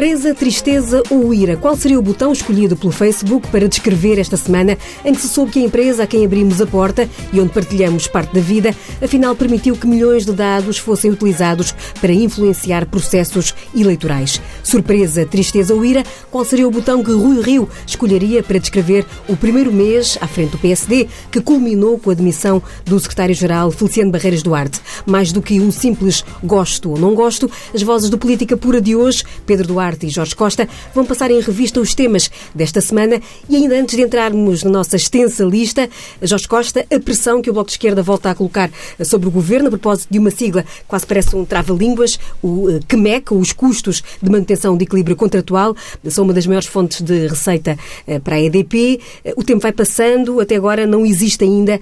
Surpresa, tristeza ou ira? Qual seria o botão escolhido pelo Facebook para descrever esta semana em que se soube que a empresa a quem abrimos a porta e onde partilhamos parte da vida, afinal permitiu que milhões de dados fossem utilizados para influenciar processos eleitorais? Surpresa, tristeza ou ira? Qual seria o botão que Rui Rio escolheria para descrever o primeiro mês à frente do PSD, que culminou com a demissão do secretário-geral Feliciano Barreiras Duarte? Mais do que um simples gosto ou não gosto, as vozes do Política Pura de hoje Pedro Duarte Duarte e Jorge Costa vão passar em revista os temas desta semana e ainda antes de entrarmos na nossa extensa lista, Jorge Costa, a pressão que o Bloco de Esquerda volta a colocar sobre o Governo a propósito de uma sigla quase parece um trava-línguas, o eh, QMEC, os custos de manutenção de equilíbrio contratual, são uma das maiores fontes de receita eh, para a EDP. Eh, o tempo vai passando, até agora não existe ainda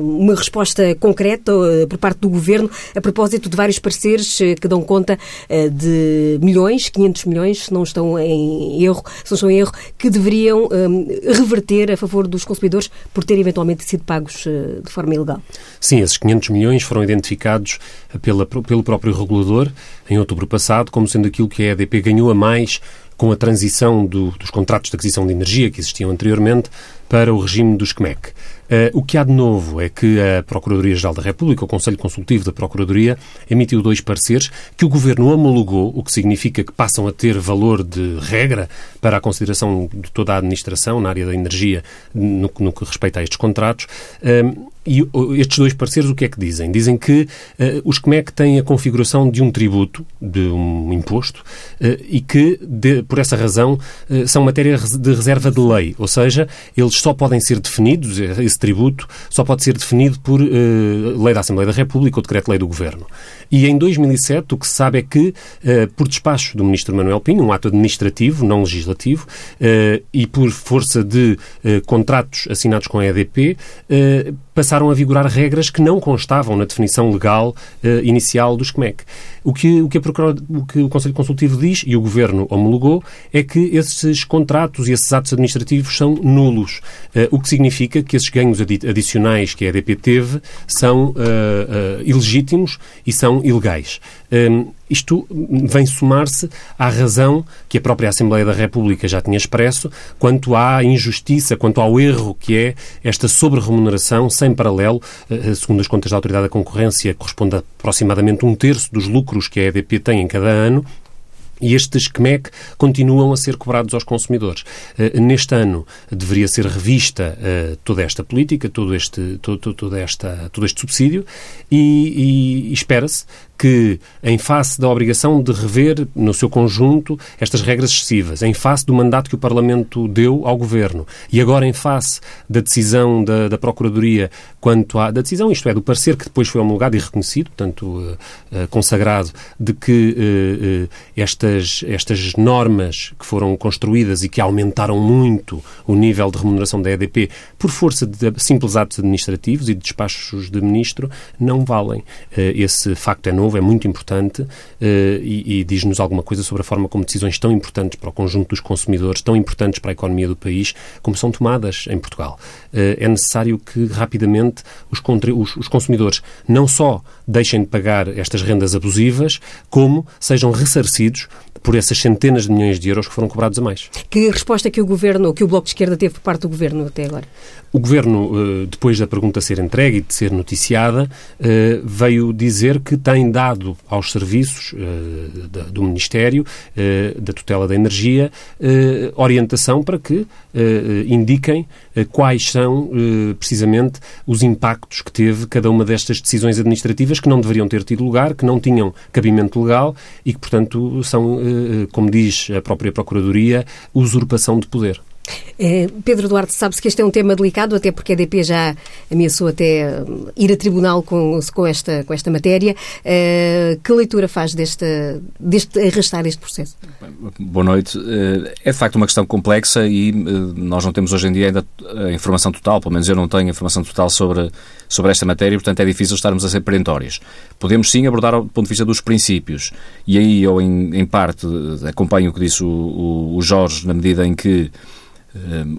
uma resposta concreta por parte do Governo a propósito de vários parceiros que dão conta de milhões, 500 milhões, se não estão em erro, se estão em erro, que deveriam um, reverter a favor dos consumidores por terem eventualmente sido pagos uh, de forma ilegal. Sim, esses 500 milhões foram identificados eh, pela, pelo próprio regulador em outubro passado como sendo aquilo que a EDP ganhou a mais com a transição do, dos contratos de aquisição de energia que existiam anteriormente para o regime dos CMEC. Uh, o que há de novo é que a Procuradoria-Geral da República, o Conselho Consultivo da Procuradoria, emitiu dois pareceres que o Governo homologou, o que significa que passam a ter valor de regra para a consideração de toda a administração na área da energia no, no que respeita a estes contratos. Uh, e estes dois parceiros o que é que dizem? Dizem que uh, os CMEC têm a configuração de um tributo, de um imposto, uh, e que, de, por essa razão, uh, são matéria de reserva de lei. Ou seja, eles só podem ser definidos, esse tributo só pode ser definido por lei da Assembleia da República ou decreto-lei do Governo. E em 2007 o que se sabe é que, por despacho do Ministro Manuel Pinho, um ato administrativo, não legislativo, e por força de contratos assinados com a EDP, passaram a vigorar regras que não constavam na definição legal uh, inicial dos CMEC. O que, o, que o que o Conselho Consultivo diz, e o Governo homologou, é que esses contratos e esses atos administrativos são nulos, uh, o que significa que esses ganhos adi adicionais que a EDP teve são uh, ilegítimos e são ilegais. Um, isto vem somar-se à razão que a própria Assembleia da República já tinha expresso quanto à injustiça, quanto ao erro que é esta sobre-remuneração sem paralelo, eh, eh, segundo as contas da Autoridade da Concorrência, corresponde a aproximadamente um terço dos lucros que a EDP tem em cada ano, e estes CMEC continuam a ser cobrados aos consumidores. Uh, neste ano deveria ser revista toda esta política, todo este, todo, esta, todo este subsídio e, e espera-se que, em face da obrigação de rever, no seu conjunto, estas regras excessivas, em face do mandato que o Parlamento deu ao Governo e agora em face da decisão da, da Procuradoria quanto à da decisão, isto é, do parecer que depois foi homologado e reconhecido, portanto, uh, uh, consagrado, de que uh, estas, estas normas que foram construídas e que aumentaram muito o nível de remuneração da EDP por força de simples atos administrativos e de despachos de ministro, não valem. esse facto é novo novo, é muito importante uh, e, e diz-nos alguma coisa sobre a forma como decisões tão importantes para o conjunto dos consumidores, tão importantes para a economia do país, como são tomadas em Portugal. Uh, é necessário que rapidamente os, os, os consumidores não só deixem de pagar estas rendas abusivas, como sejam ressarcidos por essas centenas de milhões de euros que foram cobrados a mais. Que resposta que o Governo, que o Bloco de Esquerda teve por parte do Governo até agora? O Governo, eh, depois da pergunta ser entregue e de ser noticiada, eh, veio dizer que tem dado aos serviços eh, do Ministério da tutela da energia orientação para que indiquem quais são precisamente os impactos que teve cada uma destas decisões administrativas que não deveriam ter tido lugar, que não tinham cabimento legal e que, portanto, são como diz a própria Procuradoria, usurpação de poder. É, Pedro Duarte, sabe-se que este é um tema delicado, até porque a EDP já ameaçou até hum, ir a tribunal com, com, esta, com esta matéria. É, que leitura faz deste, deste arrastar este processo? Boa noite. Eh, é de facto uma questão complexa e eh, nós não temos hoje em dia ainda a informação total, pelo menos eu não tenho informação total sobre, sobre esta matéria, portanto é difícil estarmos a ser perentórios. Podemos sim abordar do ponto de vista dos princípios e aí eu, em, em parte, acompanho o que disse o, o Jorge na medida em que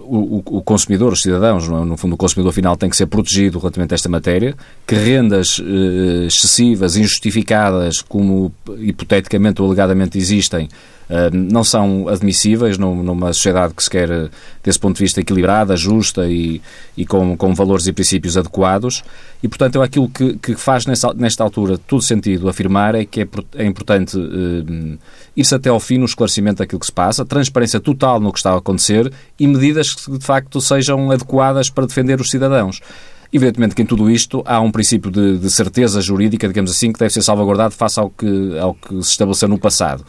o, o, consumidor, os cidadãos, é? no fundo, o consumidor final tem que ser protegido relativamente a esta matéria, que rendas eh, excessivas, injustificadas, como hipoteticamente ou alegadamente existem, não são admissíveis numa sociedade que se quer, desse ponto de vista, equilibrada, justa e, e com, com valores e princípios adequados. E, portanto, aquilo que, que faz nesta, nesta altura todo sentido afirmar é que é, é importante uh, ir-se até ao fim no esclarecimento daquilo que se passa, transparência total no que está a acontecer e medidas que, de facto, sejam adequadas para defender os cidadãos. Evidentemente que em tudo isto há um princípio de, de certeza jurídica, digamos assim, que deve ser salvaguardado face ao que, ao que se estabeleceu no passado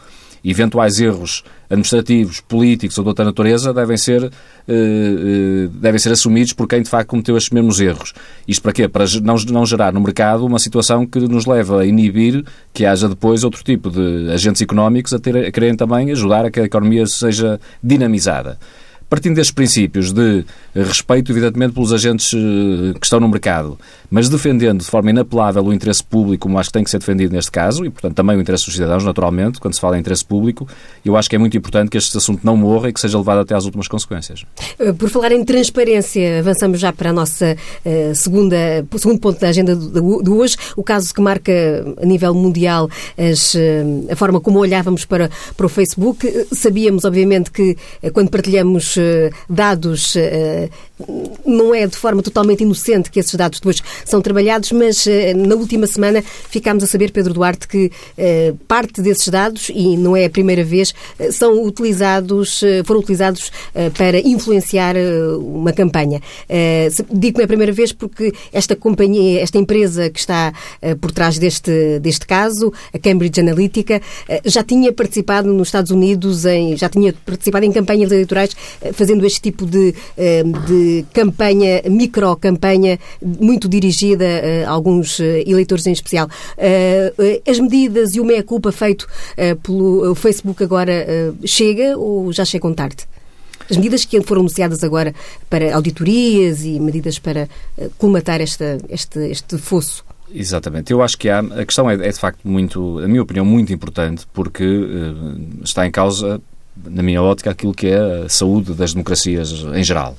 eventuais erros administrativos, políticos ou de outra natureza devem ser, uh, uh, devem ser assumidos por quem de facto cometeu estes mesmos erros. Isto para quê? Para não, não gerar no mercado uma situação que nos leva a inibir que haja depois outro tipo de agentes económicos a, ter, a quererem também ajudar a que a economia seja dinamizada. Partindo destes princípios de respeito, evidentemente, pelos agentes eh, que estão no mercado, mas defendendo de forma inapelável o interesse público, como acho que tem que ser defendido neste caso, e, portanto, também o interesse dos cidadãos, naturalmente, quando se fala em interesse público, eu acho que é muito importante que este assunto não morra e que seja levado até às últimas consequências. Eh, por falar em transparência, avançamos já para a nossa segunda, segundo ponto da agenda de, hoje, o caso que marca a nível mundial as, a forma como olhávamos para, para o Facebook. Sabíamos, obviamente, que quando partilhamos eh, dados, eh, não é de forma totalmente inocente que esses dados depois são trabalhados, mas eh, na última semana ficámos a saber, Pedro Duarte, que parte desses dados, e não é a primeira vez, são utilizados, foram utilizados para influenciar uma campanha. Digo que não é a primeira vez porque esta companhia, esta empresa que está por trás deste, deste caso, a Cambridge Analytica, já tinha participado nos Estados Unidos, em, já tinha participado em campanhas eleitorais fazendo este tipo de, eh, de campanha, micro-campanha, muito dirigida a alguns eh, eleitores em especial. Eh, as medidas e o meia-culpa feito pelo Facebook agora chega ou já chegam tarde? As medidas que foram anunciadas agora para auditorias e medidas para colmatar esta, este, este fosso. Exatamente. Eu acho que há, a questão é, é, de facto muito, na minha opinião, muito importante, porque uh, está em causa na minha ótica, aquilo que é a saúde das democracias em geral.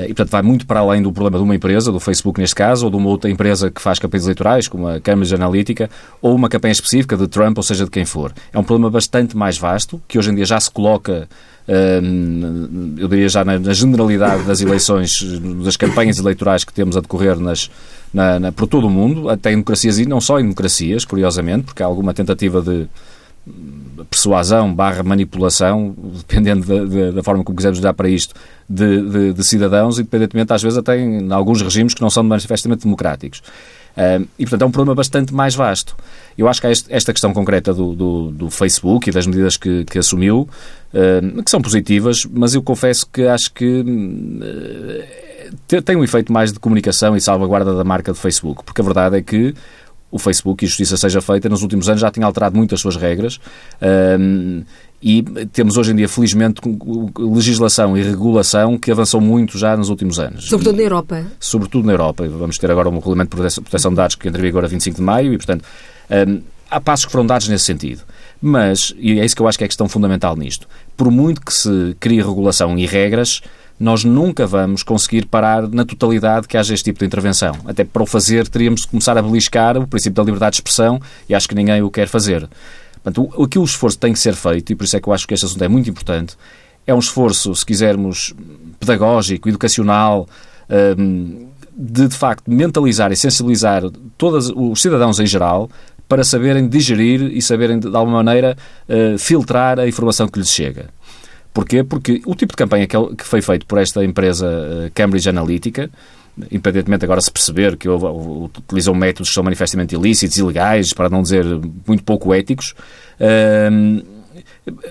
Eh, e, portanto, vai muito para além do problema de uma empresa, do Facebook neste caso, ou de uma outra empresa que faz campanhas eleitorais, como a Cambridge Analytica, ou uma campanha específica de Trump, ou seja, de quem for. É um problema bastante mais vasto, que hoje em dia já se coloca, hum, eu diria já na, generalidade das eleições, das campanhas eleitorais que temos a decorrer nas, na, na, por todo o mundo, até em democracias e não só em democracias, curiosamente, porque há alguma tentativa de persuasão barra manipulação, dependendo da, da, da, forma como quisermos olhar para isto, de, de, de, cidadãos, independentemente às vezes até em alguns regimes que não são manifestamente democráticos. Uh, e, portanto, é um problema bastante mais vasto. Eu acho que há este, esta questão concreta do, do, do, Facebook e das medidas que, que assumiu, uh, que são positivas, mas eu confesso que acho que uh, tem um efeito mais de comunicação e salvaguarda da marca do Facebook, porque a verdade é que o Facebook, e justiça seja feita, nos últimos anos já tinha alterado muito as suas regras. Um, e temos hoje em dia, felizmente, legislação e regulação que avançou muito já nos últimos anos. Sobretudo na Europa. Sobretudo na Europa. Vamos ter agora um regulamento de proteção de dados que entra em vigor a 25 de maio e, portanto, um, há passos que foram dados nesse sentido. Mas, e é isso que eu acho que é a questão fundamental nisto, por muito que se crie regulação e regras, nós nunca vamos conseguir parar na totalidade que haja este tipo de intervenção. Até para o fazer, teríamos de começar a beliscar o princípio da liberdade de expressão e acho que ninguém o quer fazer. Portanto, o, aqui o esforço tem que ser feito, e por isso é que eu acho que este assunto é muito importante, é um esforço, se quisermos, pedagógico, educacional, hum, de, de facto, mentalizar e sensibilizar todos os cidadãos em geral para saberem digerir e saberem, de alguma maneira, uh, filtrar a informação que lhes chega. Porquê? Porque o tipo de campanha que, foi feito por esta empresa uh, Cambridge Analytica, independentemente agora se perceber que utilizou métodos que são manifestamente ilícitos, ilegais, para não dizer muito pouco éticos, uh,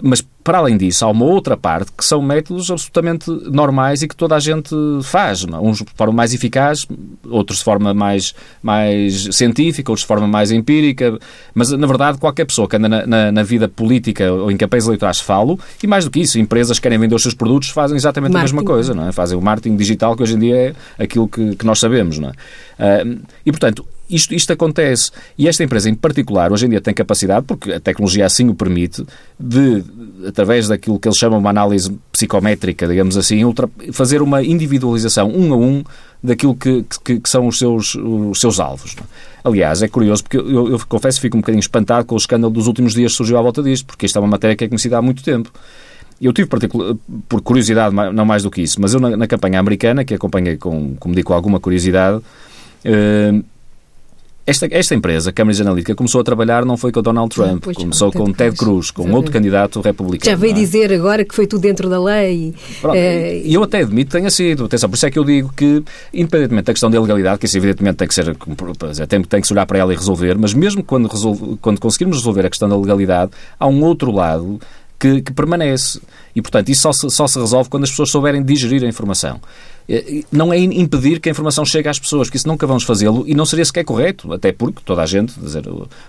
mas para além disso, há uma outra parte que são métodos absolutamente normais e que toda a gente faz. É? Uns de forma mais eficaz, outros de forma mais, mais científica, outros de forma mais empírica. Mas, na verdade, qualquer pessoa que anda na, na, na vida política ou em campanhas eleitorais falo, e mais do que isso, empresas que querem vender os seus produtos fazem exatamente marketing. a mesma coisa. Não é? Fazem o marketing digital, que hoje em dia é aquilo que, que nós sabemos. Não é? Uh, e, portanto, isto, isto acontece. E esta empresa em particular, hoje em dia, tem capacidade, porque a tecnologia assim o permite, de, através daquilo que eles chamam de uma análise psicométrica, digamos assim, ultra, fazer uma individualização um a um daquilo que, que, que são os seus, os seus alvos. É? Aliás, é curioso, porque eu, eu confesso fico um bocadinho espantado com o escândalo dos últimos dias que surgiu à volta disto, porque isto é uma matéria que é conhecida há muito tempo. Eu tive, por curiosidade, não mais do que isso, mas eu na, na campanha americana, que acompanhei, com, como digo, com alguma curiosidade, eh, esta, esta empresa, Cambridge Analytica, começou a trabalhar não foi com Donald Trump, pois começou com Ted Cruz, com outro candidato republicano. Já veio é? dizer agora que foi tudo dentro da lei. Pronto, é... E eu até admito que tenha sido. Atenção, por isso é que eu digo que, independentemente da questão da ilegalidade, que isso evidentemente tem que ser, tem, tem que se olhar para ela e resolver, mas mesmo quando, resolve, quando conseguirmos resolver a questão da legalidade, há um outro lado que, que permanece. E, portanto, isso só se, só se resolve quando as pessoas souberem digerir a informação. Eh, não é impedir que a informação chegue às pessoas, que isso nunca vamos fazê-lo e não seria sequer correto, até porque toda a gente, dizer,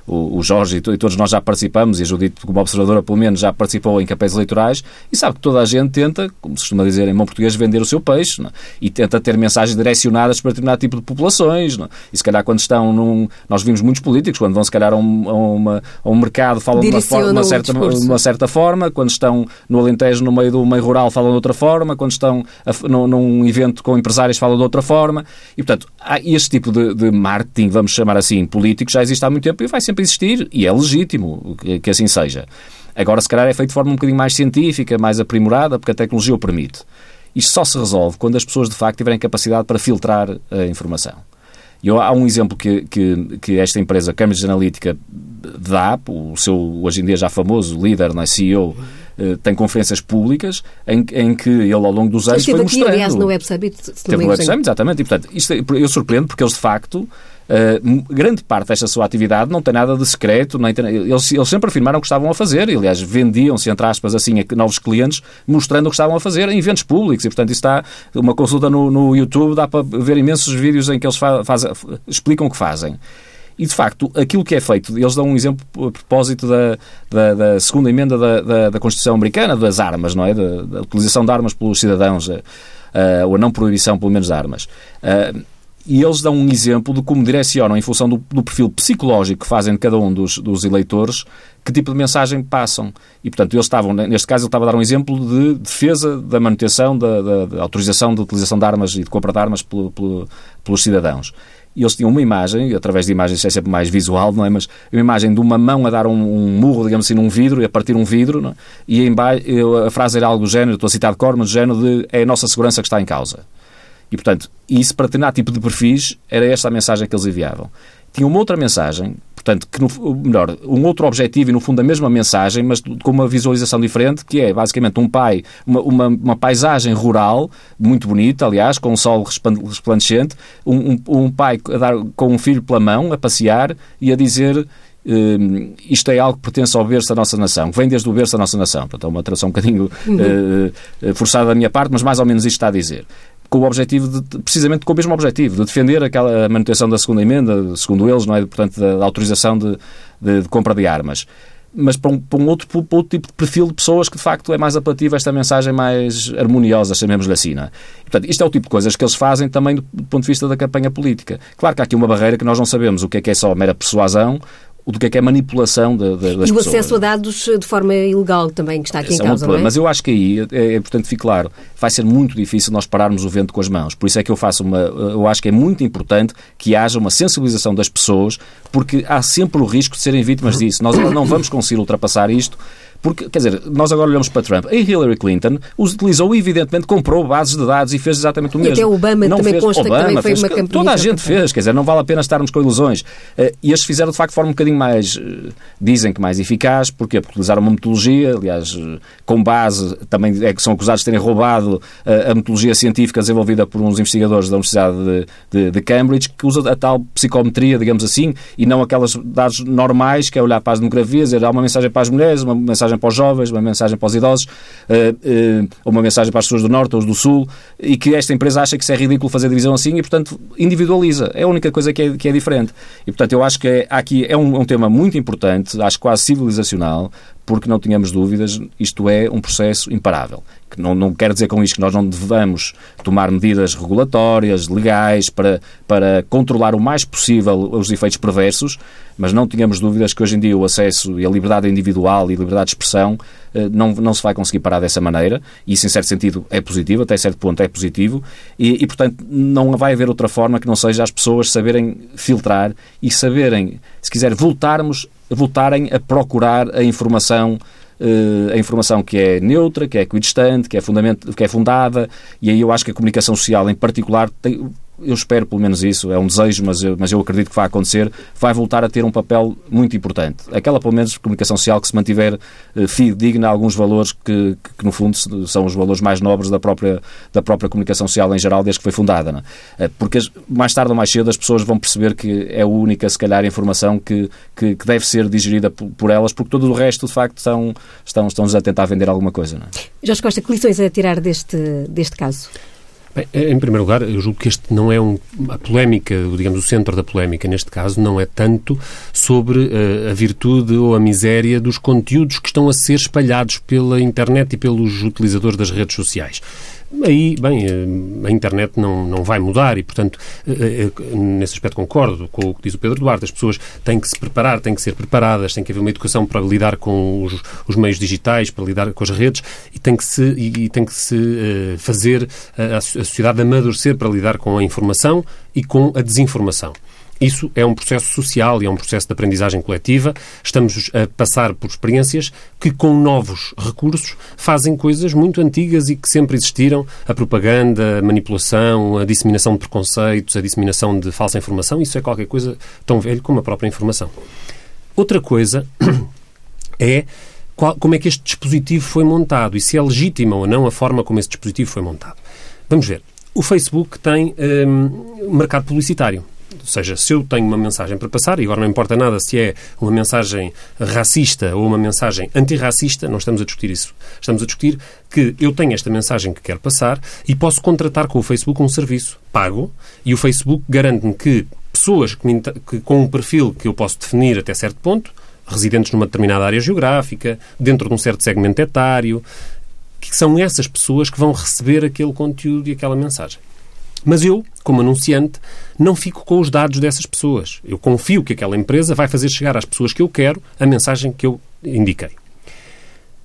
o, o Jorge e todos nós já participamos, e a Judite, como observadora, pelo menos já participou em campanhas eleitorais, e sabe que toda a gente tenta, como se costuma dizer em bom português, vender o seu peixe, não? É? e tenta ter mensagens direcionadas para determinado tipo de populações. Não? É? E se calhar quando estão num. Nós vimos muitos políticos, quando vão se calhar a um, a uma, a um mercado, falam de uma, forma, uma, certa, uma certa forma, quando estão no Alentejo, no meio do meio rural, falam de outra forma, quando estão a, num, num evento com empresários, falam de outra forma. E, portanto, este tipo de, de marketing, vamos chamar assim, político, já existe há muito tempo e vai sempre existir, e é legítimo que, que assim seja. Agora, se calhar, é feito de forma um bocadinho mais científica, mais aprimorada, porque a tecnologia o permite. Isto só se resolve quando as pessoas, de facto, tiverem capacidade para filtrar a informação. E há um exemplo que, que, que, esta empresa, Cambridge Analytica, dá, o seu, hoje em dia já famoso líder, é, CEO, tem conferências públicas em, em que ele, ao longo dos anos, foi aqui, mostrando... aliás, no Web Summit. Teve Web Summit, exatamente. E, portanto, isto, é, eu surpreendo porque eles, de facto, Uh, grande parte desta sua atividade não tem nada de secreto, nem tem, eles, eles, sempre afirmaram que estavam a fazer, e, aliás, vendiam-se, entre aspas, assim, a novos clientes, mostrando o que estavam a fazer em eventos públicos, e portanto isso está, uma consulta no, no YouTube, dá para ver imensos vídeos em que eles faz, explicam o que fazem. E, de facto, aquilo que é feito, eles dão um exemplo a propósito da, da, da segunda emenda da, da, da, Constituição Americana, das armas, não é? Da, da utilização de armas pelos cidadãos, uh, ou a não proibição, pelo menos, de armas. Uh, e eles dão um exemplo de como direcionam, em função do, do, perfil psicológico que fazem de cada um dos, dos, eleitores, que tipo de mensagem passam. E, portanto, eles estavam, neste caso, ele estava a dar um exemplo de defesa da manutenção, da, da, da autorização de utilização de armas e de compra de armas pelo, pelo, pelos cidadãos e eles tinham uma imagem, através de imagens é sempre mais visual, não é? Mas uma imagem de uma mão a dar um, um murro, digamos assim, num vidro, e a partir um vidro, é? e a frase era algo do género, estou a citar de cor, mas do género de é a nossa segurança que está em causa. E, portanto, isso para determinado tipo de perfis, era esta a mensagem que eles enviavam. Tinha uma outra mensagem Portanto, que no, melhor, um outro objetivo e no fundo a mesma mensagem, mas com uma visualização diferente, que é basicamente um pai, uma, uma, uma paisagem rural, muito bonita, aliás, com um sol resplandecente, um, um, um pai dar, com um filho pela mão, a passear e a dizer Uh, isto é algo que pertence ao berço da nossa nação, que vem desde o berço da nossa nação. Portanto, é uma tradução um bocadinho uh, forçada da minha parte, mas mais ou menos isto está a dizer com o objetivo de, precisamente com o mesmo objetivo, de defender aquela manutenção da segunda emenda, segundo eles, não é? Portanto, da, da autorização de, de, de, compra de armas. Mas para um, para um outro, para outro, tipo de perfil de pessoas que, de facto, é mais apelativa esta mensagem mais harmoniosa, chamemos-lhe assim. Não é? Portanto, isto é o tipo de coisas que eles fazem também do, do ponto de vista da campanha política. Claro que há aqui uma barreira que nós não sabemos o que é que é só mera persuasão do que é que é manipulação das E o pessoas. acesso a dados de forma ilegal também, que está aqui Esse em causa, é um é? Mas eu acho que aí, é, é, importante ficar claro, vai ser muito difícil nós pararmos o vento com as mãos. Por isso é que eu faço uma... Eu acho que é muito importante que haja uma sensibilização das pessoas, porque há sempre o risco de serem vítimas disso. Nós não vamos conseguir ultrapassar isto porque, quer dizer, nós agora olhamos para Trump. A Hillary Clinton utilizou, evidentemente, comprou bases de dados e fez exatamente o mesmo. E até Obama não também fez, consta Obama que também foi fez, uma campanha. Toda a gente fez, quer dizer, não vale a pena estarmos com ilusões. Uh, e estes fizeram, de facto, de forma um bocadinho mais, uh, dizem que mais eficaz. Porquê? Porque utilizaram uma metodologia, aliás, uh, com base, também é que são acusados de terem roubado a metodologia científica desenvolvida por uns investigadores da Universidade de, de, de, Cambridge, que usa a tal psicometria, digamos assim, e não aquelas dados normais, que é olhar para as demografias, é dar uma mensagem para as mulheres, uma mensagem para os jovens, uma mensagem para os idosos, uh, uh, uma mensagem para as pessoas do Norte ou do Sul, e que esta empresa acha que isso é ridículo fazer divisão assim e, portanto, individualiza. É a única coisa que é, que é diferente. E, portanto, eu acho que é, aqui é um, um tema muito importante, acho quase civilizacional, porque não tínhamos dúvidas, isto é um processo imparável. Que não, não quer dizer com isto que nós não devamos tomar medidas regulatórias, legais, para, para controlar o mais possível os efeitos perversos, mas não tínhamos dúvidas que hoje em dia o acesso e a liberdade individual e a liberdade de expressão eh, não, não se vai conseguir parar dessa maneira. E isso, em certo sentido, é positivo, até certo ponto é positivo. E, e, portanto, não vai haver outra forma que não seja as pessoas saberem filtrar e saberem, se quiser, voltarmos voltarem a procurar a informação eh, a informação que é neutra, que é equidistante, que é, que é fundada, e aí eu acho que a comunicação social, em particular, tem, eu espero pelo menos isso, é um desejo, mas eu, mas eu acredito que vai acontecer, vai voltar a ter um papel muito importante. Aquela, pelo menos, comunicação social que se mantiver eh, fidedigna a alguns valores que, que, que, no fundo, são os valores mais nobres da própria, da própria comunicação social em geral, desde que foi fundada. É? Porque mais tarde ou mais cedo as pessoas vão perceber que é a única, se calhar, informação que, que, que deve ser digerida por, por, elas, porque todo o resto, de facto, estão, estão, estão-nos a tentar vender alguma coisa. Não é? Jorge Costa, que lições é a tirar deste, deste caso? Bem, em primeiro lugar, eu julgo que este não é um, a polémica, digamos, o centro da polémica neste caso não é tanto sobre uh, a virtude ou a miséria dos conteúdos que estão a ser espalhados pela internet e pelos utilizadores das redes sociais. Aí, bem, eh, a internet não, não vai mudar e, portanto, eh, eh, nesse aspecto concordo com o que diz o Pedro Duarte. As pessoas têm que se preparar, têm que ser preparadas, tem que haver uma educação para lidar com os, os meios digitais, para lidar com as redes e tem que se, e, e tem que se fazer a, a sociedade amadurecer para lidar com a informação e com a desinformação. Isso é um processo social e é um processo de aprendizagem coletiva. Estamos a passar por experiências que, com novos recursos, fazem coisas muito antigas e que sempre existiram: a propaganda, a manipulação, a disseminação de preconceitos, a disseminação de falsa informação. Isso é qualquer coisa tão velho como a própria informação. Outra coisa é qual, como é que este dispositivo foi montado e se é legítima ou não a forma como esse dispositivo foi montado. Vamos ver. O Facebook tem um, mercado publicitário. Ou seja, se eu tenho uma mensagem para passar, e agora não importa nada se é uma mensagem racista ou uma mensagem antirracista, não estamos a discutir isso. Estamos a discutir que eu tenho esta mensagem que quero passar e posso contratar com o Facebook um serviço pago e o Facebook garante-me que pessoas que, me, que, com um perfil que eu posso definir até certo ponto, residentes numa determinada área geográfica, dentro de um certo segmento etário, que são essas pessoas que vão receber aquele conteúdo e aquela mensagem. Mas eu, como anunciante, não fico com os dados dessas pessoas. Eu confio que aquela empresa vai fazer chegar às pessoas que eu quero a mensagem que eu indiquei.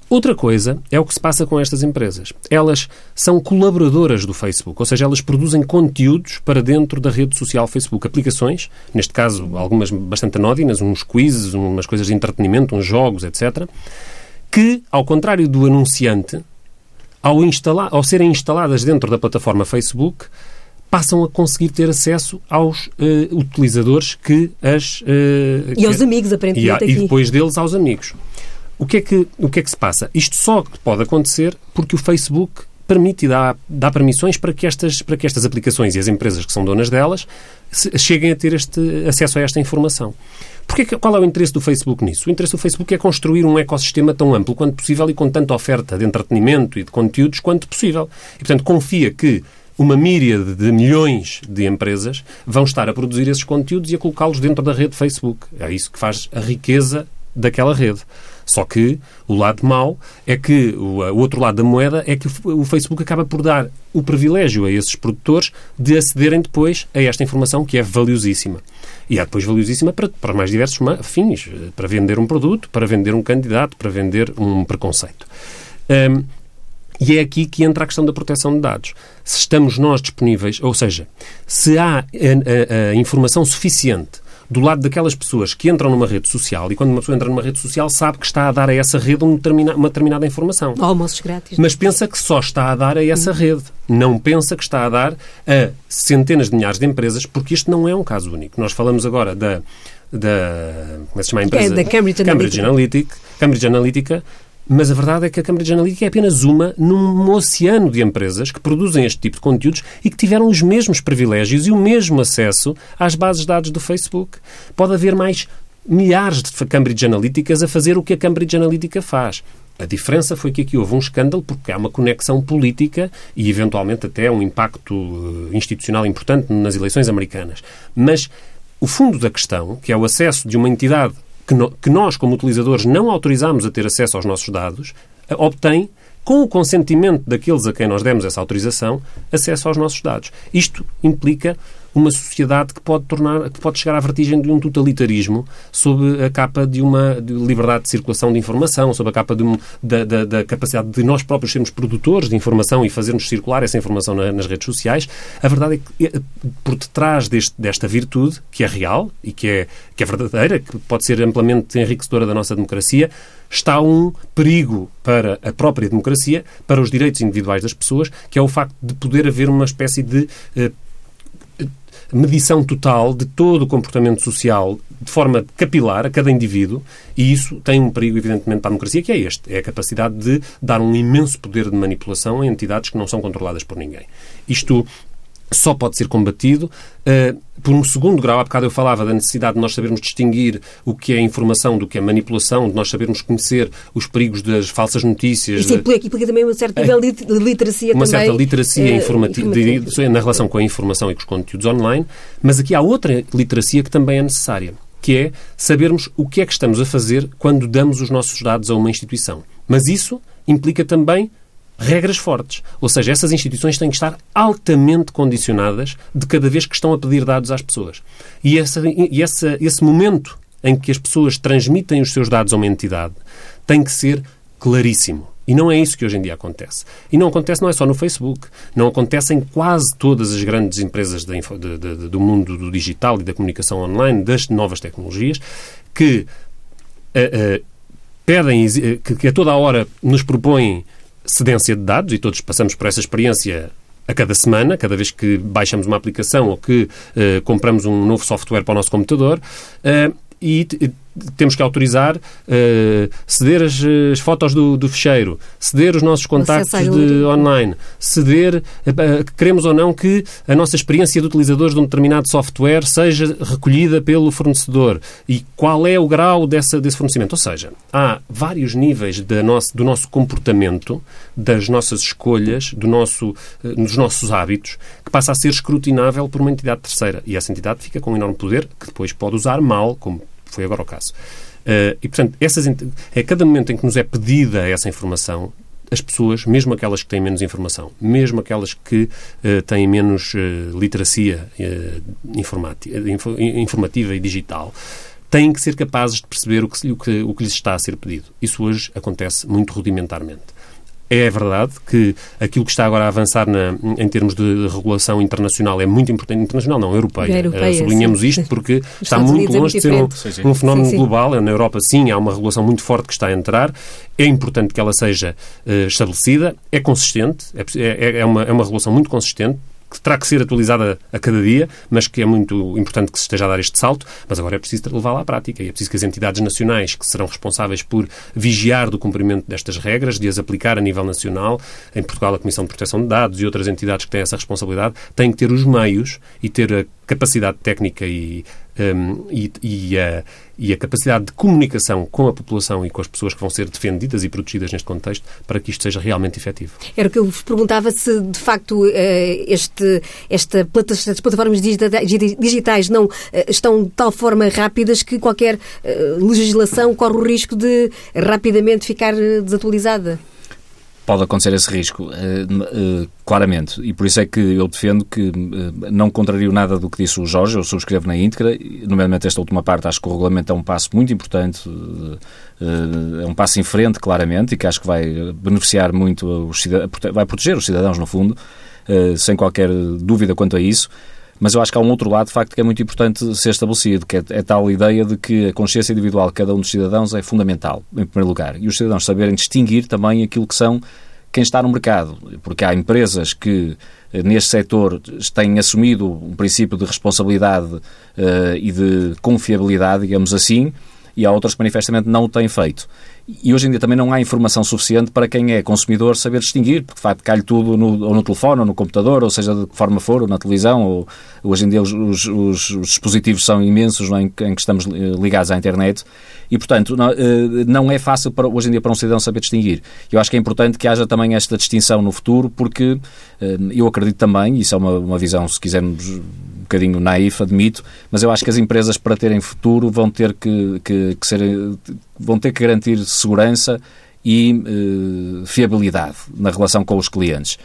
Outra coisa é o que se passa com estas empresas. Elas são colaboradoras do Facebook, ou seja, elas produzem conteúdos para dentro da rede social Facebook. Aplicações, neste caso algumas bastante anódinas, uns quizzes, umas coisas de entretenimento, uns jogos, etc., que, ao contrário do anunciante, ao, instalar, ao serem instaladas dentro da plataforma Facebook, passam a conseguir ter acesso aos uh, utilizadores que as... Uh, e aos amigos, aparentemente, e, e depois deles aos amigos. O que, é que, o que é que se passa? Isto só pode acontecer porque o Facebook permite e dá, dá permissões para que, estas, para que estas aplicações e as empresas que são donas delas se, cheguem a ter este acesso a esta informação. Porque, qual é o interesse do Facebook nisso? O interesse do Facebook é construir um ecossistema tão amplo quanto possível e com tanta oferta de entretenimento e de conteúdos quanto possível. E, portanto, confia que uma míriade de milhões de empresas vão estar a produzir esses conteúdos e a colocá-los dentro da rede Facebook. É isso que faz a riqueza daquela rede. Só que o lado mau é que o, outro lado da moeda é que o Facebook acaba por dar o privilégio a esses produtores de acederem depois a esta informação que é valiosíssima. E é depois valiosíssima para, para mais diversos fins, para vender um produto, para vender um candidato, para vender um preconceito. Um, e é aqui que entra a questão da proteção de dados. Se estamos nós disponíveis, ou seja, se há a, a, a informação suficiente do lado daquelas pessoas que entram numa rede social e quando uma pessoa entra numa rede social sabe que está a dar a essa rede uma determinada, uma determinada informação. Almoços grátis. Mas pensa que só está a dar a essa hum. rede. Não pensa que está a dar a centenas de milhares de empresas, porque isto não é um caso único. Nós falamos agora da. da como é que se chama a é empresa? É, da Cambridge Analytica. Cambridge Analytica, Cambridge Analytica mas a verdade é que a Cambridge Analytica é apenas uma num oceano de empresas que produzem este tipo de conteúdos e que tiveram os mesmos privilégios e o mesmo acesso às bases de dados do Facebook. Pode haver mais milhares de Cambridge Analyticas a fazer o que a Cambridge Analytica faz. A diferença foi que aqui houve um escândalo porque há uma conexão política e, eventualmente, até um impacto eh, institucional importante nas eleições americanas. Mas o fundo da questão, que é o acesso de uma entidade que, no, que nós, como utilizadores, não autorizamos a ter acesso aos nossos dados, obtém com o consentimento daqueles a quem nós demos essa autorização, acesso aos nossos dados. Isto implica uma sociedade que pode tornar, que pode chegar à vertigem de um totalitarismo sob a capa de uma de liberdade de circulação de informação, sob a capa da, da, da, capacidade de nós próprios sermos produtores de informação e fazermos circular essa informação na, nas redes sociais. A verdade é que eh, por detrás deste, desta virtude, que é real e que é, que é verdadeira, que pode ser amplamente enriquecedora da nossa democracia, está um perigo para a própria democracia, para os direitos individuais das pessoas, que é o facto de poder haver uma espécie de eh, medição total de todo o comportamento social de forma capilar a cada indivíduo e isso tem um perigo, evidentemente, para a democracia, que é este. É a capacidade de dar um imenso poder de manipulação a entidades que não são controladas por ninguém. Isto só pode ser combatido uh, por um segundo grau. Há bocado eu falava da necessidade de nós sabermos distinguir o que é informação do que é manipulação, de nós sabermos conhecer os perigos das falsas notícias. Isso implica, implica também um certo nível de literacia Uma também, certa literacia uh, informativa, informativa. na relação com a informação e com os conteúdos online, mas aqui há outra literacia que também é necessária, que é sabermos o que é que estamos a fazer quando damos os nossos dados a uma instituição. Mas isso implica também regras fortes. Ou seja, essas instituições têm que estar altamente condicionadas de cada vez que estão a pedir dados às pessoas. E, essa, e essa, esse momento em que as pessoas transmitem os seus dados a uma entidade tem que ser claríssimo. E não é isso que hoje em dia acontece. E não acontece não é só no Facebook, não acontece em quase todas as grandes empresas de, de, de, do mundo do digital e da comunicação online, das novas tecnologias, que uh, uh, pedem, que, que a toda a hora nos propõem cedência de dados, e todos passamos por essa experiência a cada semana, cada vez que baixamos uma aplicação ou que uh, compramos um novo software para o nosso computador, uh, e temos que autorizar, uh, ceder as, as fotos do, do, fecheiro, ceder os nossos contactos de online, ceder, uh, queremos ou não que a nossa experiência de utilizadores de um determinado software seja recolhida pelo fornecedor e qual é o grau dessa, desse fornecimento. Ou seja, há vários níveis nosso, do nosso comportamento, das nossas escolhas, do nosso, uh, dos nossos hábitos, que passa a ser escrutinável por uma entidade terceira. E essa entidade fica com um enorme poder que depois pode usar mal, como foi agora o caso. Uh, e, portanto, essas, a cada momento em que nos é pedida essa informação, as pessoas, mesmo aquelas que têm menos informação, mesmo aquelas que uh, têm menos uh, literacia informativa e digital, têm que ser capazes de perceber o que, o, que, o que lhes está a ser pedido. Isso hoje acontece muito rudimentarmente. É verdade que aquilo que está agora a avançar na, em termos de regulação internacional é muito importante. Internacional não, europeia. É europeia uh, sublinhamos sim. isto porque está muito é longe de ser um, um fenómeno sim, sim. global. Na Europa, sim, há uma regulação muito forte que está a entrar. É importante que ela seja uh, estabelecida. É consistente. É, é, é, uma, é uma regulação muito consistente que terá que ser atualizada a cada dia, mas que é muito importante que se esteja a dar este salto, mas agora é preciso levá-la à prática e é preciso que as entidades nacionais que serão responsáveis por vigiar do cumprimento destas regras, de as aplicar a nível nacional, em Portugal a Comissão de Proteção de Dados e outras entidades que têm essa responsabilidade, têm que ter os meios e ter a capacidade técnica e, um, e, e, a, e, a, capacidade de comunicação com a população e com as pessoas que vão ser defendidas e protegidas neste contexto para que isto seja realmente efetivo. Era o que eu vos perguntava se, de facto, eh, este, esta, estas plataformas digitais não eh, estão de tal forma rápidas que qualquer eh, legislação corre o risco de rapidamente ficar desatualizada. Pode acontecer esse risco, uh, uh, claramente. E por isso é que eu defendo que uh, não contrario nada do que disse o Jorge, eu subscrevo na íntegra, nomeadamente esta última parte, acho que o regulamento é um passo muito importante, é um passo em frente, claramente, e que acho que vai beneficiar muito os vai proteger os cidadãos, no fundo, sem qualquer dúvida quanto a isso. Mas eu acho que há um outro lado, de facto, que é muito importante ser estabelecido, que é, é tal ideia de que a consciência individual de cada um dos cidadãos é fundamental, em primeiro lugar. E os cidadãos saberem distinguir também aquilo que são quem está no mercado. Porque há empresas que eh, neste setor têm assumido um princípio de responsabilidade uh, e de confiabilidade, digamos assim, e há outras que manifestamente não o têm feito. E hoje em dia também não há informação suficiente para quem é consumidor saber distinguir, porque de facto cai tudo no, ou no telefone, ou no computador, ou seja, de que forma for, ou na televisão, ou hoje em dia os, os, os dispositivos são imensos não, é, em, em, que estamos eh, ligados à internet e, portanto, não, eh, não é fácil para, hoje em dia para um cidadão saber distinguir. Eu acho que é importante que haja também esta distinção no futuro, porque eh, eu acredito também, isso é uma, uma visão, se quisermos, um bocadinho naif, admito, mas eu acho que as empresas, para terem futuro, vão ter que, que, que ser, vão ter que garantir segurança e uh, fiabilidade na relação com os clientes.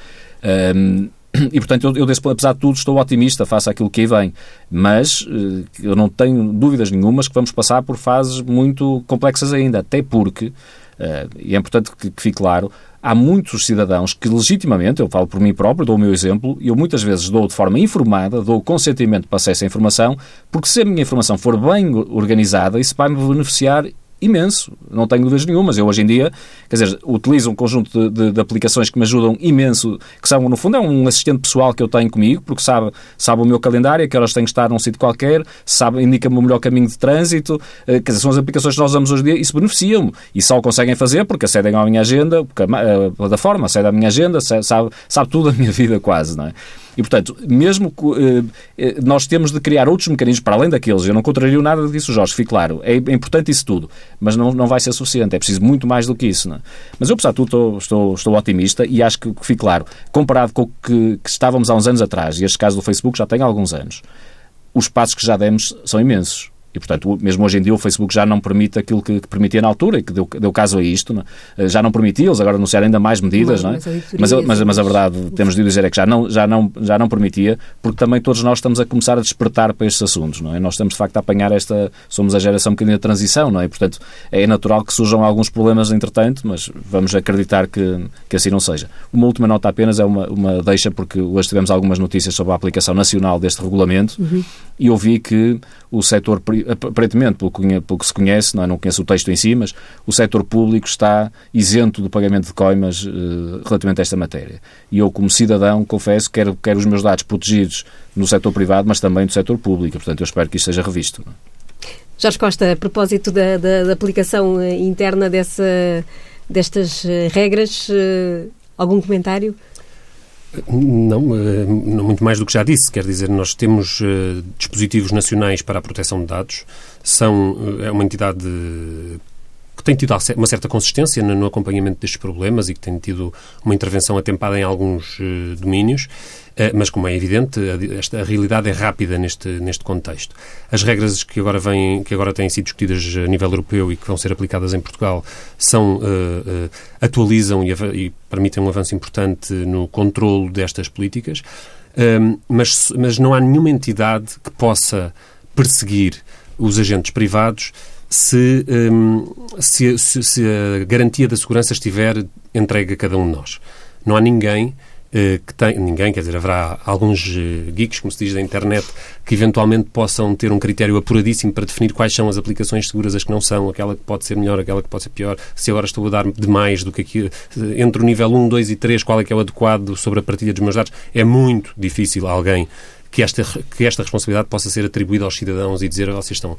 Um, e, portanto, eu, eu apesar de tudo, estou otimista face àquilo que aí vem. Mas uh, eu não tenho dúvidas nenhumas que vamos passar por fases muito complexas ainda. Até porque, uh, e é importante que, que fique claro, há muitos cidadãos que legitimamente, eu falo por mim próprio, dou o meu exemplo, eu muitas vezes dou de forma informada, dou consentimento para acesso à informação, porque se a minha informação for bem organizada, isso vai me beneficiar imenso, não tenho dúvidas nenhumas. Eu hoje em dia, quer dizer, utilizo um conjunto de, de, de, aplicações que me ajudam imenso, que são, no fundo, é um assistente pessoal que eu tenho comigo, porque sabe, sabe o meu calendário, a que horas tenho que estar num sítio qualquer, sabe, indica-me o melhor caminho de trânsito, eh, quer dizer, são as aplicações que nós usamos hoje em dia, isso beneficia-me. E só o conseguem fazer porque acedem à minha agenda, porque a, a plataforma acede à minha agenda, sabe, sabe tudo da minha vida quase, não é? E, portanto, mesmo eh, eh, nós temos de criar outros mecanismos para além daqueles, eu não contrario nada disso, Jorge, fique claro, é, é importante isso tudo, mas não, não vai ser suficiente, é preciso muito mais do que isso. Não é? Mas eu, apesar de tudo, estou, estou, otimista e acho que, que fique claro, comparado com o que, que estávamos há uns anos atrás, e este caso do Facebook já tem alguns anos, os passos que já demos são imensos. E, portanto, mesmo hoje em dia o Facebook já não permite aquilo que, que permitia na altura e que deu, deu caso a isto. Não? É? Já não permitia, eles agora anunciaram ainda mais medidas, não, não é? Mas, mas, mas, a verdade, temos de dizer, é que já não, já, não, já não permitia, porque também todos nós estamos a começar a despertar para estes assuntos, não é? Nós estamos, de facto, a apanhar esta... Somos a geração um bocadinho da transição, não é? E, portanto, é natural que surjam alguns problemas entretanto, mas vamos acreditar que, que assim não seja. Uma última nota apenas é uma, uma deixa, porque hoje tivemos algumas notícias sobre a aplicação nacional deste regulamento uhum. e ouvi que o setor, aparentemente, pelo que, pelo que se conhece, não, é? não conheço o texto em si, mas o setor público está isento do pagamento de coimas uh, relativamente a esta matéria. E eu, como cidadão, confesso, quero, quero os meus dados protegidos no setor privado, mas também no setor público. Portanto, eu espero que isto seja revisto. É? Jorge Costa, a propósito da, da, da aplicação eh, interna dessa, destas eh, regras, algum comentário? Não, não, muito mais do que já disse. Quer dizer, nós temos uh, dispositivos nacionais para a proteção de dados. São, uh, é uma entidade que tem tido uma certa consistência no acompanhamento destes problemas e que tem tido uma intervenção atempada em alguns uh, domínios. Eh, mas, como é evidente, a, realidade é rápida neste, neste contexto. As regras que agora, vêm, que agora têm sido discutidas a nível europeu e que vão ser aplicadas em Portugal são, uh, atualizam e, permitem um avanço importante no controlo destas políticas, uh, mas, mas não há nenhuma entidade que possa perseguir os agentes privados se, um, se, se, se, a garantia da segurança estiver entregue a cada um de nós. Não há ninguém eh, que tem, ninguém, quer dizer, haverá alguns eh, geeks, como se diz da internet, que eventualmente possam ter um critério apuradíssimo para definir quais são as aplicações seguras, as que não são, aquela que pode ser melhor, aquela que pode ser pior, se agora estou a dar demais do que aqui, entre o nível 1, 2 e 3, qual é que é o adequado sobre a partilha dos meus dados, é muito difícil alguém que esta, que esta responsabilidade possa ser atribuída aos cidadãos e dizer vocês estão, uh,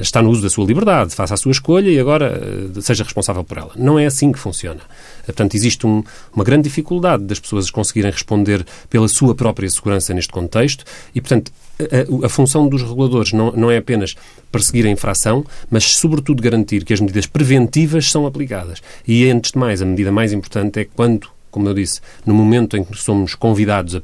está no uso da sua liberdade, faça a sua escolha e agora uh, seja responsável por ela. Não é assim que funciona. Uh, portanto, existe um, uma grande dificuldade das pessoas conseguirem responder pela sua própria segurança neste contexto e, portanto, a, a, função dos reguladores não, não é apenas perseguir a infração, mas, sobretudo, garantir que as medidas preventivas são aplicadas. E, antes de mais, a medida mais importante é quando como eu disse, no momento em que somos convidados a,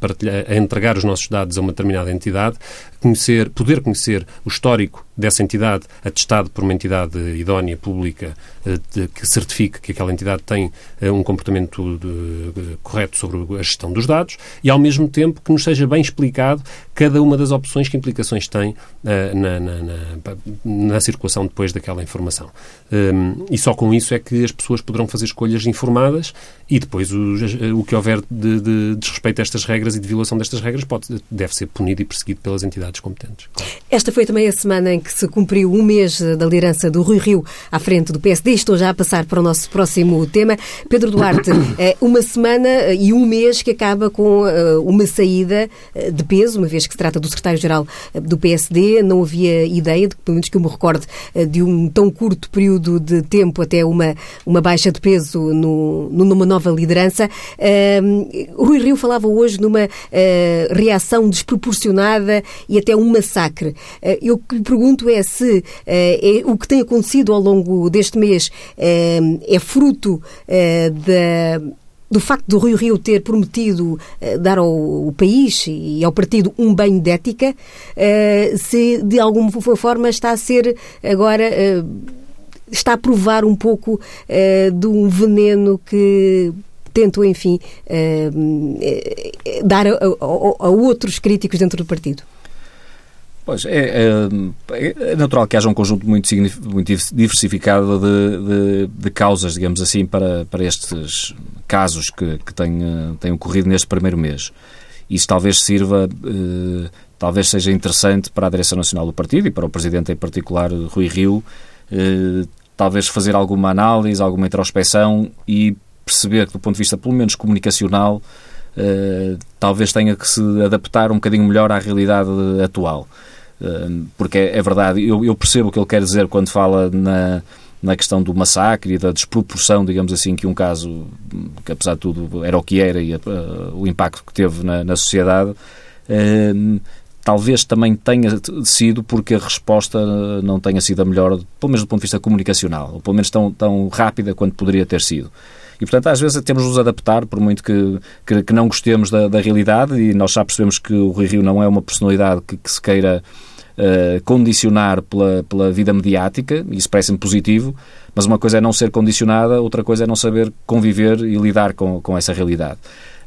a entregar os nossos dados a uma determinada entidade, conhecer, poder conhecer o histórico dessa entidade, atestado por uma entidade idónea, pública, eh, que certifique que aquela entidade tem eh, um comportamento de, correto sobre a gestão dos dados e, ao mesmo tempo, que nos seja bem explicado cada uma das opções que implicações tem uh, na, na, na, na, circulação depois daquela informação. Um, e só com isso é que as pessoas poderão fazer escolhas informadas e depois os, o que houver de, de desrespeito a estas regras e de violação destas regras pode, deve ser punido e perseguido pelas entidades competentes. Esta foi também a semana em que se cumpriu um mês da liderança do Rui Rio à frente do PSD. Estou já a passar para o nosso próximo tema. Pedro Duarte, eh, uma semana e um mês que acaba com eh, uma saída eh, de peso, uma vez que se trata do secretário-geral do PSD. Não havia ideia, de, pelo menos que eu me recorde, de um tão curto período de tempo até uma, uma baixa de peso no, numa nova liderança. Uh, Rui Rio falava hoje numa uh, reação desproporcionada e até um massacre. Uh, eu que lhe pergunto é se é, o que tem acontecido ao longo deste mês é fruto da do facto do Rui Rio ter prometido dar ao, país e ao partido um banho de ética, se de alguma forma está a ser agora. Está a provar um pouco de um veneno que tentam, enfim, dar a, a, a outros críticos dentro do partido? Pois, é, é, é, natural que haja um conjunto muito, muito diversificado de, de, de, causas, digamos assim, para, para estes casos que, que têm, têm ocorrido neste primeiro mês. Isso talvez sirva, eh, talvez seja interessante para a direção nacional do partido e para o Presidente em particular, Rui Rio, talvez fazer alguma análise, alguma introspecção e perceber que, do ponto de vista, pelo menos comunicacional, eh, talvez tenha que se adaptar um bocadinho melhor à realidade atual. Porque é, verdade, eu, percebo o que ele quer dizer quando fala na, na questão do massacre e da desproporção, digamos assim, que um caso, que apesar de tudo era o que era e o impacto que teve na, na sociedade, talvez também tenha sido porque a resposta não tenha sido a melhor, pelo menos do ponto de vista comunicacional, ou pelo menos tão, tão rápida quanto poderia ter sido. E, portanto, às vezes temos de nos adaptar, por muito que, que, que não gostemos da, da, realidade, e nós já percebemos que o Rui Rio não é uma personalidade que, que se queira uh, condicionar pela, pela vida mediática, isso parece-me positivo, mas uma coisa é não ser condicionada, outra coisa é não saber conviver e lidar com, com essa realidade.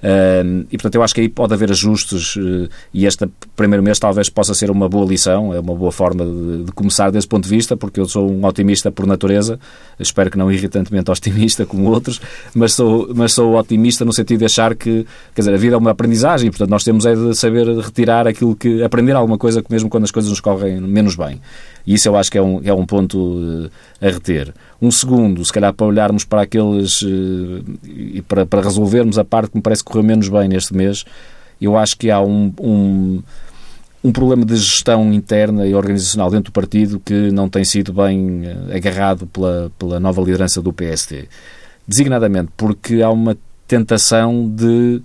E, portanto, eu acho que aí pode haver ajustes uh, e este primeiro mês talvez possa ser uma boa lição, é uma boa forma de, de, começar desse ponto de vista, porque eu sou um otimista por natureza, espero que não irritantemente otimista como outros, mas sou, mas sou otimista no sentido de achar que, quer dizer, a vida é uma aprendizagem, portanto, nós temos é de saber retirar aquilo que, aprender alguma coisa mesmo quando as coisas nos correm menos bem. E isso eu acho que é um, é um ponto uh, a reter. Um segundo, se calhar para olharmos para aqueles uh, e para, para resolvermos a parte que me parece correr menos bem neste mês, eu acho que há um, um, um problema de gestão interna e organizacional dentro do partido que não tem sido bem uh, agarrado pela, pela nova liderança do PST. Designadamente porque há uma tentação de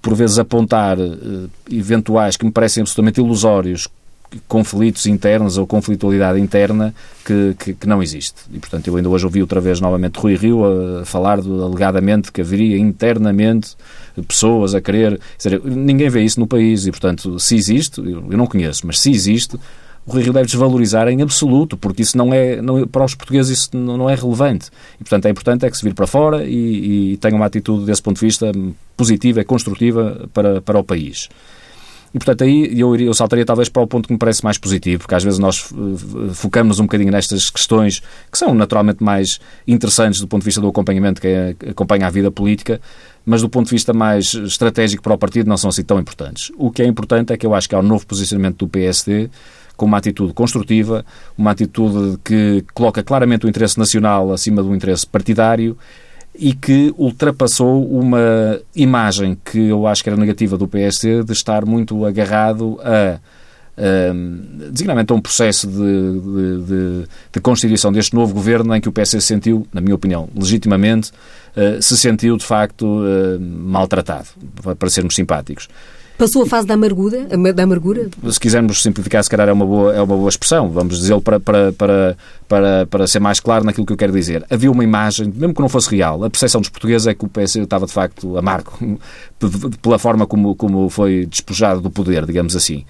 por vezes apontar eventuais que me parecem absolutamente ilusórios conflitos internos ou conflitualidade interna que, que, que, não existe. E, portanto, eu ainda hoje ouvi outra vez novamente Rui Rio a, falar do, alegadamente que haveria internamente pessoas a querer. Dizer, ninguém vê isso no país e, portanto, se existe, eu, não conheço, mas se existe, o Rui Rio deve desvalorizar em absoluto, porque isso não é, não, para os portugueses isso não, não, é relevante. E, portanto, é importante é que se vir para fora e, e tenha uma atitude desse ponto de vista positiva e construtiva para, para o país. E, portanto, aí eu, eu saltaria talvez para o ponto que me parece mais positivo, porque às vezes nós eh, focamos um bocadinho nestas questões que são naturalmente mais interessantes do ponto de vista do acompanhamento que é, acompanha a vida política, mas do ponto de vista mais estratégico para o partido não são assim tão importantes. O que é importante é que eu acho que há um novo posicionamento do PSD com uma atitude construtiva, uma atitude que coloca claramente o interesse nacional acima do interesse partidário e que ultrapassou uma imagem que eu acho que era negativa do PSD de estar muito agarrado a um, designadamente a um processo de, de, de, de, constituição deste novo governo em que o PS se sentiu, na minha opinião, legitimamente, uh, se sentiu de facto uh, maltratado, para sermos simpáticos. Passou a fase da amargura? Da amargura? Se quisermos simplificar, se calhar é uma boa, é uma boa expressão, vamos dizê-lo para, para, para, para, para ser mais claro naquilo que eu quero dizer. Havia uma imagem, mesmo que não fosse real, a percepção dos portugueses é que o PS estava de facto amargo, pela forma como, como foi despojado do poder, digamos assim.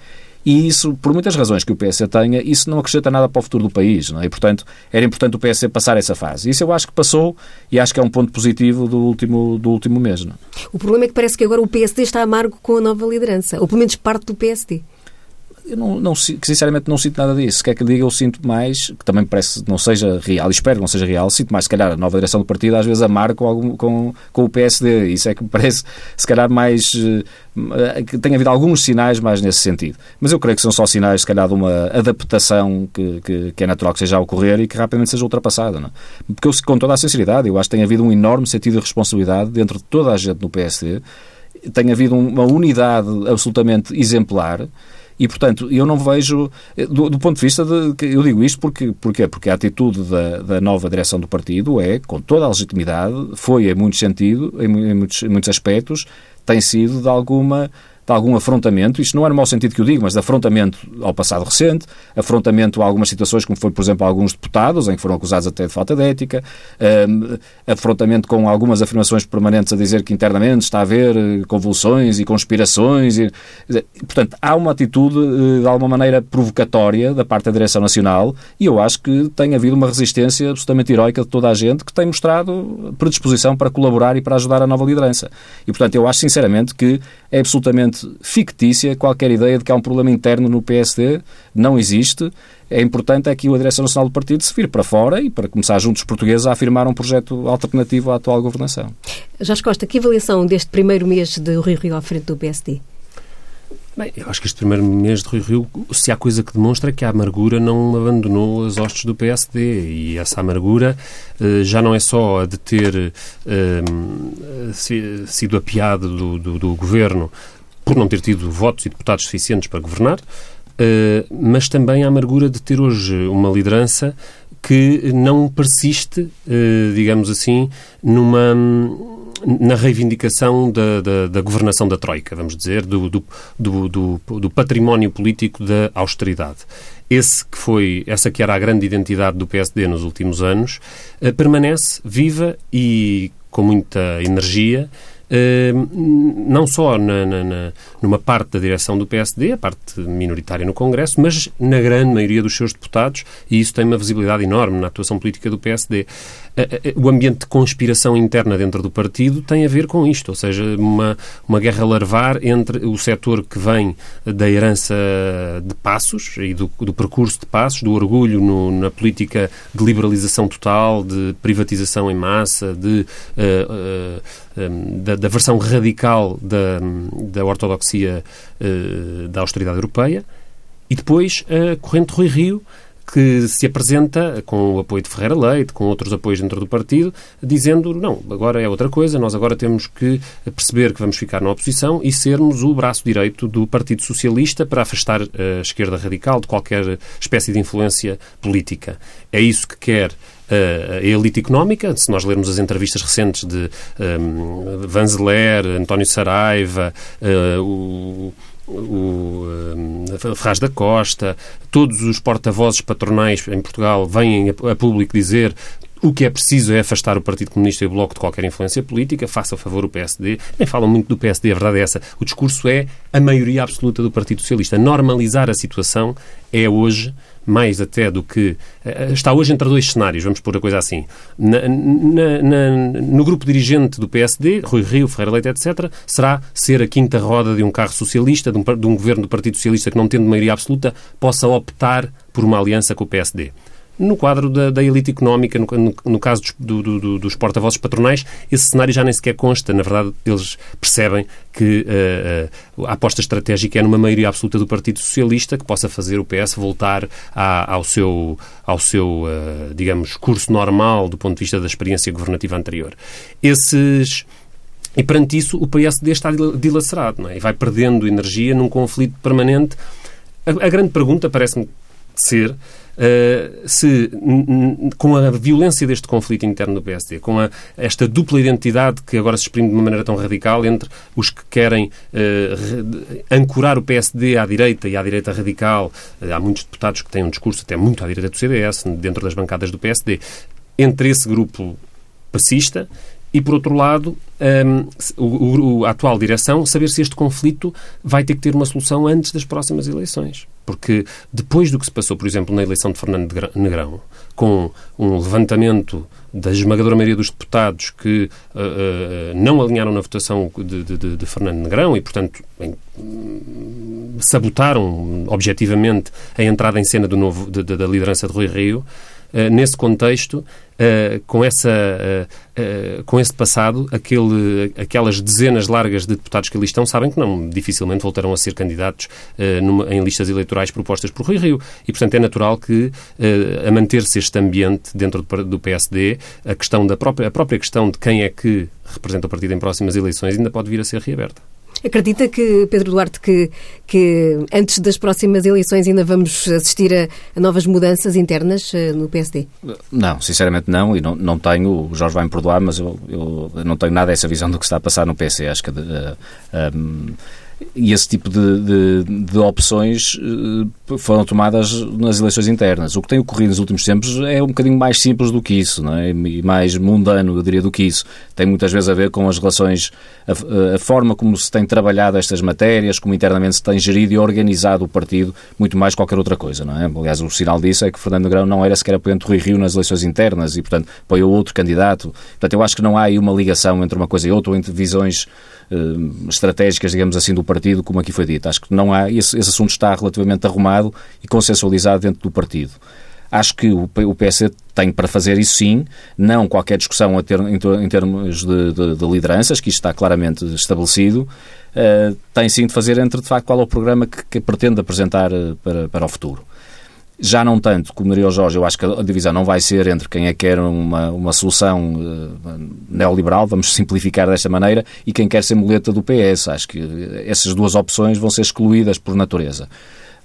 E isso, por muitas razões que o PS tenha, isso não acrescenta nada para o futuro do país. Não é? E, portanto, era importante o PS passar essa fase. Isso eu acho que passou e acho que é um ponto positivo do último, do último mês. Não é? O problema é que parece que agora o PSD está amargo com a nova liderança, ou pelo menos parte do PSD eu não, não, sinceramente não sinto nada disso. Quer que diga, eu sinto mais, que também parece que não seja real, espero que não seja real, sinto mais, se calhar, a nova direção do partido às vezes amar com, algum, com, com o PSD. Isso é que me parece, se calhar, mais. Uh, que tem havido alguns sinais mais nesse sentido. Mas eu creio que são só sinais, se calhar, de uma adaptação que, que, que é natural que seja a ocorrer e que rapidamente seja ultrapassada. Não? É? Porque eu, com toda a sinceridade, eu acho que tem havido um enorme sentido de responsabilidade dentro de toda a gente no PSD. Tem havido uma unidade absolutamente exemplar e, portanto, eu não vejo, do, do, ponto de vista de. Eu digo isto porque, porque, porque a atitude da, da nova direção do partido é, com toda a legitimidade, foi em muitos sentidos, em, muitos, em muitos aspectos, tem sido de alguma de algum afrontamento, isto não é no mau sentido que eu digo, mas de afrontamento ao passado recente, afrontamento a algumas situações, como foi, por exemplo, alguns deputados, em que foram acusados até de falta de ética, um, afrontamento com algumas afirmações permanentes a dizer que internamente está a haver eh, convulsões e conspirações. E, portanto, há uma atitude, eh, de alguma maneira, provocatória da parte da Direção Nacional e eu acho que tem havido uma resistência absolutamente heroica de toda a gente que tem mostrado predisposição para colaborar e para ajudar a nova liderança. E, portanto, eu acho sinceramente que é absolutamente fictícia qualquer ideia de que há um problema interno no PSD. Não existe. É importante é que a Direção Nacional do Partido se vire para fora e para começar juntos os portugueses a afirmar um projeto alternativo à atual governação. Jorge Costa, que avaliação deste primeiro mês de Rio Rio à frente do PSD? Bem, eu acho que este primeiro mês de Rui Rio, se há coisa que demonstra é que a amargura não abandonou as hostes do PSD e essa amargura uh, já não é só a de ter uh, sido apiado do, do, do, governo por não ter tido votos e deputados suficientes para governar, uh, mas também a amargura de ter hoje uma liderança que não persiste, digamos assim, numa na reivindicação da, da, da, governação da Troika, vamos dizer, do, do, do, do, património político da austeridade. Esse que foi, essa que era a grande identidade do PSD nos últimos anos, eh, permanece viva e com muita energia não só na, na, numa parte da direção do PSD, a parte minoritária no Congresso, mas na grande maioria dos seus deputados, e isso tem uma visibilidade enorme na atuação política do PSD. O ambiente de conspiração interna dentro do partido tem a ver com isto, ou seja, uma, uma guerra larvar entre o setor que vem da herança de passos e do, do percurso de passos, do orgulho no, na política de liberalização total, de privatização em massa, de uh, uh, da, da, versão radical da, da ortodoxia uh, da austeridade europeia, e depois a corrente Rui Rio, que se apresenta com o apoio de Ferreira Leite, com outros apoios dentro do partido, dizendo não, agora é outra coisa, nós agora temos que perceber que vamos ficar na oposição e sermos o braço direito do Partido Socialista para afastar a esquerda radical de qualquer espécie de influência política. É isso que quer a elite económica, se nós lermos as entrevistas recentes de um, Vanzeler, António Saraiva, uh, o o um, Ferraz da Costa, todos os porta-vozes patronais em Portugal vêm a, a público dizer o que é preciso é afastar o Partido Comunista e o Bloco de qualquer influência política, faça a favor o PSD. Nem falam muito do PSD, a verdade é essa. O discurso é a maioria absoluta do Partido Socialista. Normalizar a situação é hoje mais até do que. Eh, está hoje entre dois cenários, vamos pôr a coisa assim. Na, na, na, no grupo dirigente do PSD, Rui Rio, Ferreira Leite, etc., será ser a quinta roda de um carro socialista, de um, de um governo do Partido Socialista que, não tendo maioria absoluta, possa optar por uma aliança com o PSD no quadro da, da elite económica, no, no, no caso dos, do, do, dos porta-vozes patronais, esse cenário já nem sequer consta. Na verdade, eles percebem que uh, a aposta estratégica é numa maioria absoluta do Partido Socialista que possa fazer o PS voltar ao seu, ao seu uh, digamos, curso normal do ponto de vista da experiência governativa anterior. Esses. E perante isso, o PSD está dilacerado é? e vai perdendo energia num conflito permanente. A, a grande pergunta parece-me ser Uh, se, com a violência deste conflito interno do PSD, com a, esta dupla identidade que agora se exprime de uma maneira tão radical entre os que querem uh, ancorar o PSD à direita e à direita radical, uh, há muitos deputados que têm um discurso até muito à direita do CDS, dentro das bancadas do PSD, entre esse grupo passista e, por outro lado, um, o, o, a atual direção saber se este conflito vai ter que ter uma solução antes das próximas eleições. Porque depois do que se passou, por exemplo, na eleição de Fernando Negrão, com um levantamento da esmagadora maioria dos deputados que uh, uh, não alinharam na votação de, de, de Fernando Negrão e, portanto, bem, sabotaram objetivamente a entrada em cena do novo, de, da liderança de Rui Rio, nesse contexto, Uh, com, essa, uh, com esse passado, aquele, aquelas dezenas largas de deputados que ali estão sabem que não dificilmente voltarão a ser candidatos numa, em listas eleitorais propostas por Rui Rio. E, portanto, é natural que, a manter-se este ambiente dentro do, PSD, a, questão da própria, a própria questão de quem é que representa o partido em próximas eleições ainda pode vir a ser reaberta. Acredita que, Pedro Duarte, que, que antes das próximas eleições ainda vamos assistir a, a novas mudanças internas uh, no PSD? Não, sinceramente não, e não, não tenho, o Jorge vai me perdoar, mas eu, eu não tenho nada essa visão do que está a passar no PSD. Acho que uh, um, e esse tipo de, de, de, opções foram tomadas nas eleições internas. O que tem ocorrido nos últimos tempos é um bocadinho mais simples do que isso, não é? e mais mundano, eu diria, do que isso. Tem muitas vezes a ver com as relações, a, a forma como se tem trabalhado estas matérias, como internamente se tem gerido e organizado o partido, muito mais qualquer outra coisa. Não é? Aliás, o sinal disso é que Fernando Grão não era sequer apoiante do Rui Rio nas eleições internas e, portanto, apoiou outro candidato. Portanto, eu acho que não há aí uma ligação entre uma coisa e outra, ou entre visões uh, estratégicas, digamos assim, do partido, como aqui foi dito. Acho que não há, esse, esse assunto está relativamente arrumado e consensualizado dentro do partido. Acho que o, PSD tem para fazer isso sim, não qualquer discussão ter, em, termos de, de, de, lideranças, que isto está claramente estabelecido, uh, tem sim de fazer entre, de facto, qual é o programa que, que pretende apresentar uh, para, para o futuro. Já não tanto, como diria o Jorge, eu acho que a divisão não vai ser entre quem é que quer uma, uma solução uh, neoliberal, vamos simplificar desta maneira, e quem quer ser muleta do PS. Acho que essas duas opções vão ser excluídas por natureza.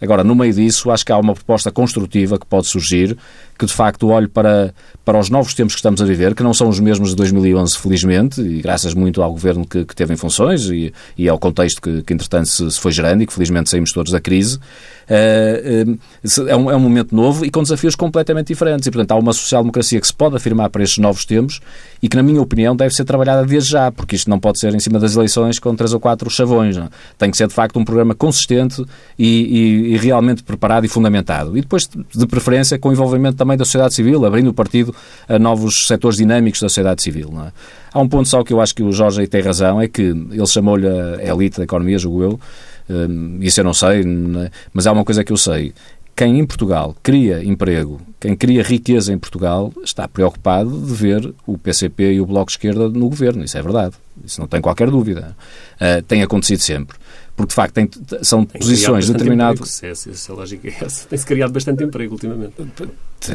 Agora, no meio disso, acho que há uma proposta construtiva que pode surgir, que de facto olhe para, para os novos tempos que estamos a viver, que não são os mesmos de 2011, felizmente, e graças muito ao governo que, que teve em funções e, e ao contexto que, que entretanto, se, se, foi gerando e que felizmente saímos todos da crise. Uh, é, um, é um momento novo e com desafios completamente diferentes. E, portanto, há uma social-democracia que se pode afirmar para estes novos tempos e que, na minha opinião, deve ser trabalhada desde já, porque isto não pode ser em cima das eleições com três ou quatro chavões. Não? Tem que ser, de facto, um programa consistente e, e, e realmente preparado e fundamentado. E depois, de preferência, com envolvimento também da sociedade civil, abrindo o partido a novos setores dinâmicos da sociedade civil. É? Há um ponto só que eu acho que o Jorge aí tem razão, é que ele chamou-lhe a elite da economia, julgo eu, um, isso eu não sei, não é? mas há uma coisa que eu sei. Quem em Portugal cria emprego, quem cria riqueza em Portugal, está preocupado de ver o PCP e o Bloco de Esquerda no governo. Isso é verdade. Isso não tem qualquer dúvida. Uh, tem acontecido sempre porque de facto tem, são tem posições determinadas. Se, se, se a lógica é essa, tem-se criado bastante emprego ultimamente.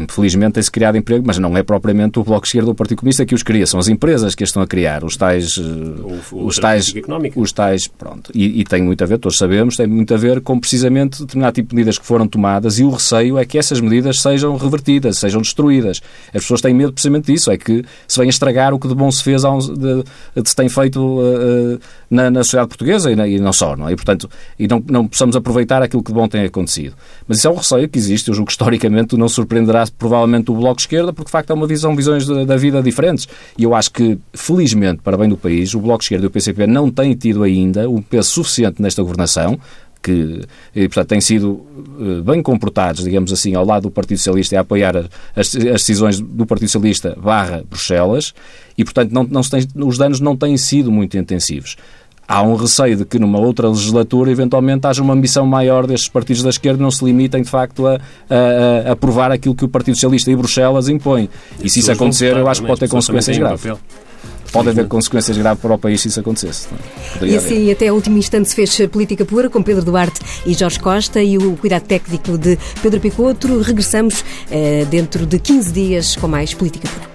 Felizmente tem-se criado emprego, mas não é propriamente o Bloco de Esquerda ou o Partido Comunista que os cria, são as empresas que as estão a criar, os tais. Ou, os tais. Os tais. Pronto. E, e, tem muito a ver, todos sabemos, tem muito a ver com precisamente determinado tipo de medidas que foram tomadas e o receio é que essas medidas sejam revertidas, sejam destruídas. As pessoas têm medo precisamente disso, é que se venha estragar o que de bom se fez, de, de se tem feito uh, na, na sociedade portuguesa e, na, e, não só, não é? E, portanto, e não, não possamos aproveitar aquilo que de bom tem acontecido. Mas isso é um receio que existe, eu julgo que historicamente não surpreenderá defenderá provavelmente o Bloco de Esquerda, porque de facto é uma visão, visões da, da vida diferentes. E eu acho que, felizmente, para bem do país, o Bloco de Esquerda e o PCP não têm tido ainda um peso suficiente nesta governação, que, e, portanto, têm sido uh, bem comportados, digamos assim, ao lado do Partido Socialista e a apoiar as, as decisões do Partido Socialista barra Bruxelas, e, portanto, não, não tem, os danos não têm sido muito intensivos há um receio de que numa outra legislatura eventualmente haja uma ambição maior destes partidos da esquerda não se limitem de facto a, a, a aprovar aquilo que o Partido Socialista e Bruxelas impõe. E, se isso acontecer, eu acho que pode ter consequências graves. Pode haver consequências graves para o país se isso acontecesse. E assim, até o último instante se fez política pura com Pedro Duarte e Jorge Costa e o cuidado técnico de Pedro Picotro. Regressamos eh, dentro de 15 dias com mais política pura.